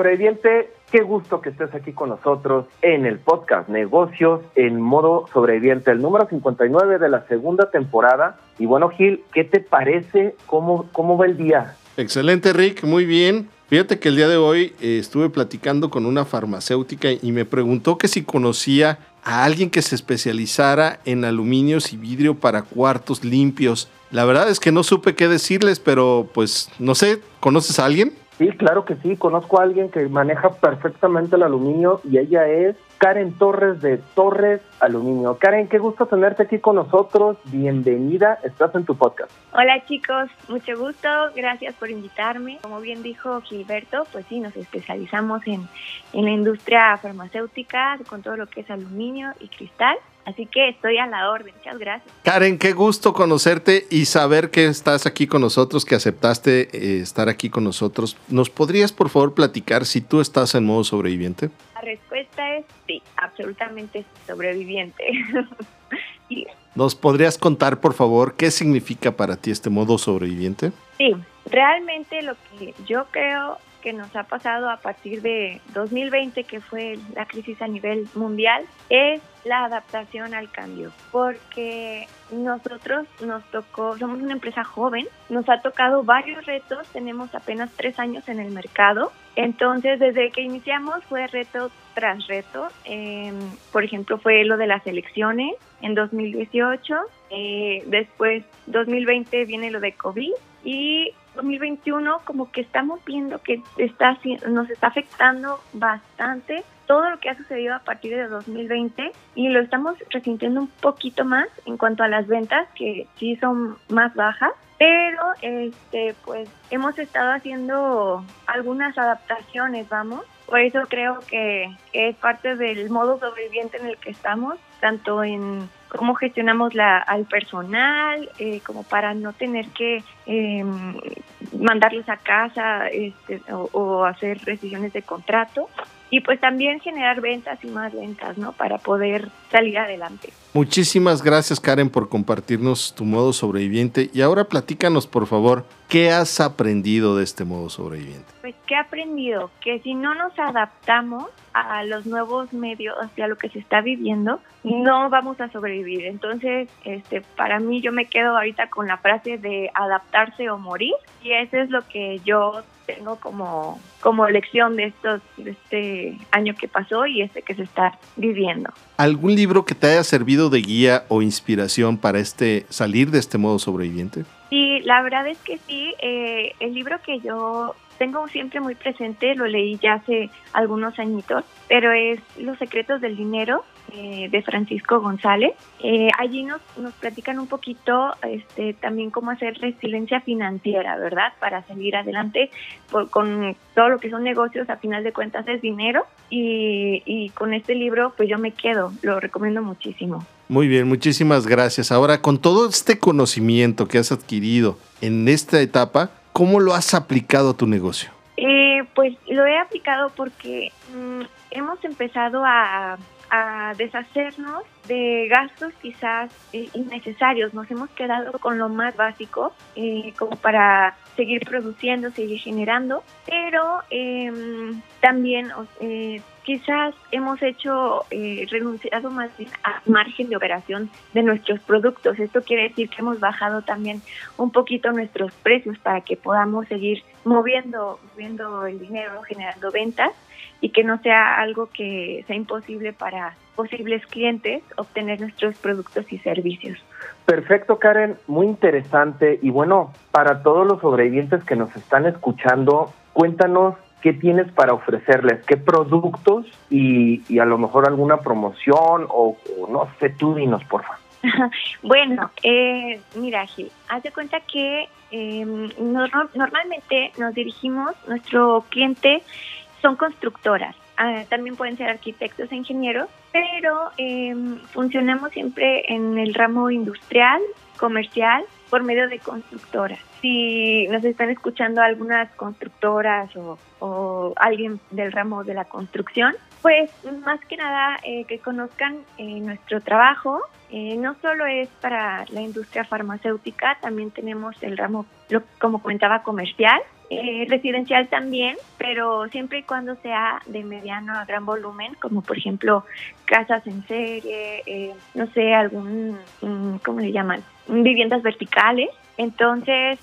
Sobreviviente, qué gusto que estés aquí con nosotros en el podcast Negocios en modo sobreviviente, el número 59 de la segunda temporada. Y bueno, Gil, ¿qué te parece? ¿Cómo, cómo va el día? Excelente, Rick, muy bien. Fíjate que el día de hoy eh, estuve platicando con una farmacéutica y me preguntó que si conocía a alguien que se especializara en aluminios y vidrio para cuartos limpios. La verdad es que no supe qué decirles, pero pues no sé, ¿conoces a alguien? Sí, claro que sí. Conozco a alguien que maneja perfectamente el aluminio y ella es Karen Torres de Torres Aluminio. Karen, qué gusto tenerte aquí con nosotros. Bienvenida, estás en tu podcast. Hola chicos, mucho gusto. Gracias por invitarme. Como bien dijo Gilberto, pues sí, nos especializamos en, en la industria farmacéutica con todo lo que es aluminio y cristal. Así que estoy a la orden. Muchas gracias. Karen, qué gusto conocerte y saber que estás aquí con nosotros, que aceptaste eh, estar aquí con nosotros. ¿Nos podrías, por favor, platicar si tú estás en modo sobreviviente? La respuesta es sí, absolutamente sobreviviente. ¿Nos podrías contar, por favor, qué significa para ti este modo sobreviviente? Sí, realmente lo que yo creo que nos ha pasado a partir de 2020, que fue la crisis a nivel mundial, es la adaptación al cambio, porque nosotros nos tocó, somos una empresa joven, nos ha tocado varios retos, tenemos apenas tres años en el mercado, entonces desde que iniciamos fue reto tras reto, eh, por ejemplo fue lo de las elecciones en 2018, eh, después 2020 viene lo de COVID y 2021 como que estamos viendo que está nos está afectando bastante todo lo que ha sucedido a partir de 2020 y lo estamos resintiendo un poquito más en cuanto a las ventas que sí son más bajas pero este pues hemos estado haciendo algunas adaptaciones vamos. Por eso creo que es parte del modo sobreviviente en el que estamos tanto en cómo gestionamos la, al personal, eh, como para no tener que eh, mandarles a casa este, o, o, hacer rescisiones de contrato. Y pues también generar ventas y más ventas, ¿no? Para poder salir adelante. Muchísimas gracias Karen por compartirnos tu modo sobreviviente. Y ahora platícanos, por favor, ¿qué has aprendido de este modo sobreviviente? Pues, ¿qué he aprendido? Que si no nos adaptamos a los nuevos medios, hacia lo que se está viviendo, no vamos a sobrevivir. Entonces, este, para mí yo me quedo ahorita con la frase de adaptarse o morir y eso es lo que yo tengo como, como lección de, estos, de este año que pasó y este que se está viviendo. ¿Algún libro que te haya servido de guía o inspiración para este salir de este modo sobreviviente? Sí, la verdad es que sí. Eh, el libro que yo tengo siempre muy presente, lo leí ya hace algunos añitos, pero es Los secretos del dinero eh, de Francisco González. Eh, allí nos, nos platican un poquito este, también cómo hacer resiliencia financiera, ¿verdad? Para salir adelante por, con todo lo que son negocios, a final de cuentas es dinero y, y con este libro pues yo me quedo, lo recomiendo muchísimo. Muy bien, muchísimas gracias. Ahora, con todo este conocimiento que has adquirido en esta etapa, ¿cómo lo has aplicado a tu negocio? Eh, pues lo he aplicado porque mmm, hemos empezado a, a, deshacernos de gastos quizás eh, innecesarios. Nos hemos quedado con lo más básico eh, como para seguir produciendo, seguir generando, pero eh, también quizás hemos hecho eh, renunciado más bien a margen de operación de nuestros productos. Esto quiere decir que hemos bajado también un poquito nuestros precios para que podamos seguir moviendo, moviendo el dinero, generando ventas y que no sea algo que sea imposible para posibles clientes obtener nuestros productos y servicios. Perfecto, Karen, muy interesante. Y bueno, para todos los sobrevivientes que nos están escuchando, cuéntanos qué tienes para ofrecerles, qué productos y, a lo mejor alguna promoción o, no sé, tú dinos, por favor. bueno, eh, mira, Gil, haz de cuenta que eh, normalmente nos dirigimos, nuestro cliente son constructoras, uh, también pueden ser arquitectos e ingenieros, pero eh, funcionamos siempre en el ramo industrial comercial por medio de constructoras. Si nos están escuchando algunas constructoras o, alguien del ramo de la construcción, pues más que nada eh, que conozcan eh, nuestro trabajo. Eh, no solo es para la industria farmacéutica, también tenemos el ramo, lo, como comentaba, comercial, residencial también, pero siempre y cuando sea de mediano a gran volumen, como por ejemplo casas en serie, no sé, algún, mm, ¿cómo le llaman? Viviendas verticales. Entonces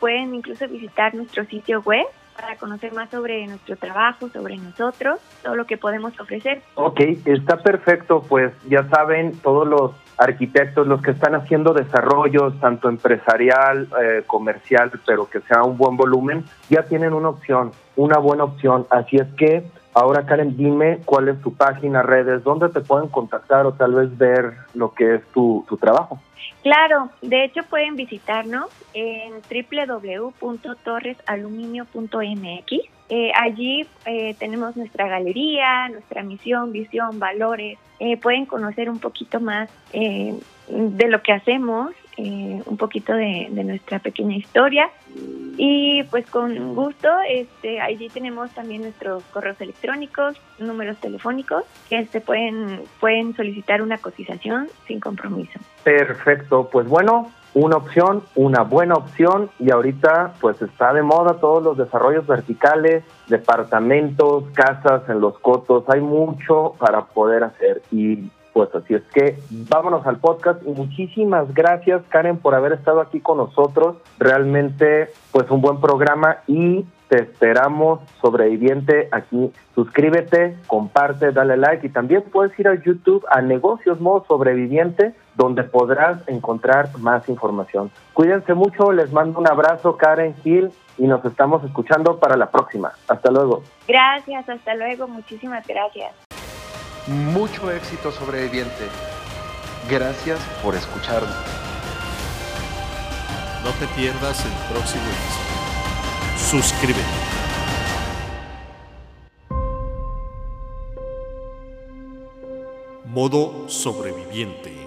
pueden incluso visitar nuestro sitio web para conocer más sobre nuestro trabajo, sobre nosotros, todo lo que podemos ofrecer. Ok, está perfecto, pues ya saben, todos los arquitectos, los que están haciendo desarrollos, tanto empresarial, eh, comercial, pero que sea un buen volumen, ya tienen una opción, una buena opción. Así es que Ahora, Karen, dime cuál es tu página, redes, dónde te pueden contactar o tal vez ver lo que es tu, tu trabajo. Claro, de hecho pueden visitarnos en www.torresaluminio.mx. Eh, allí eh, tenemos nuestra galería, nuestra misión, visión, valores. Eh, pueden conocer un poquito más de lo que hacemos, un poquito de, de nuestra pequeña historia y pues con gusto, este, allí tenemos también nuestros correos electrónicos, números telefónicos, que se pueden, pueden solicitar una cotización sin compromiso. Perfecto, pues bueno, una opción, una buena opción y ahorita pues está de moda todos los desarrollos verticales, departamentos, casas en los cotos, hay mucho para poder hacer y pues así es que vámonos al podcast y muchísimas gracias Karen por haber estado aquí con nosotros. Realmente pues un buen programa y te esperamos sobreviviente aquí. Suscríbete, comparte, dale like y también puedes ir a YouTube a Negocios Modo Sobreviviente donde podrás encontrar más información. Cuídense mucho, les mando un abrazo Karen Gil y nos estamos escuchando para la próxima. Hasta luego. Gracias, hasta luego, muchísimas gracias. Mucho éxito sobreviviente. Gracias por escucharnos. No te pierdas el próximo episodio. Suscríbete. Modo sobreviviente.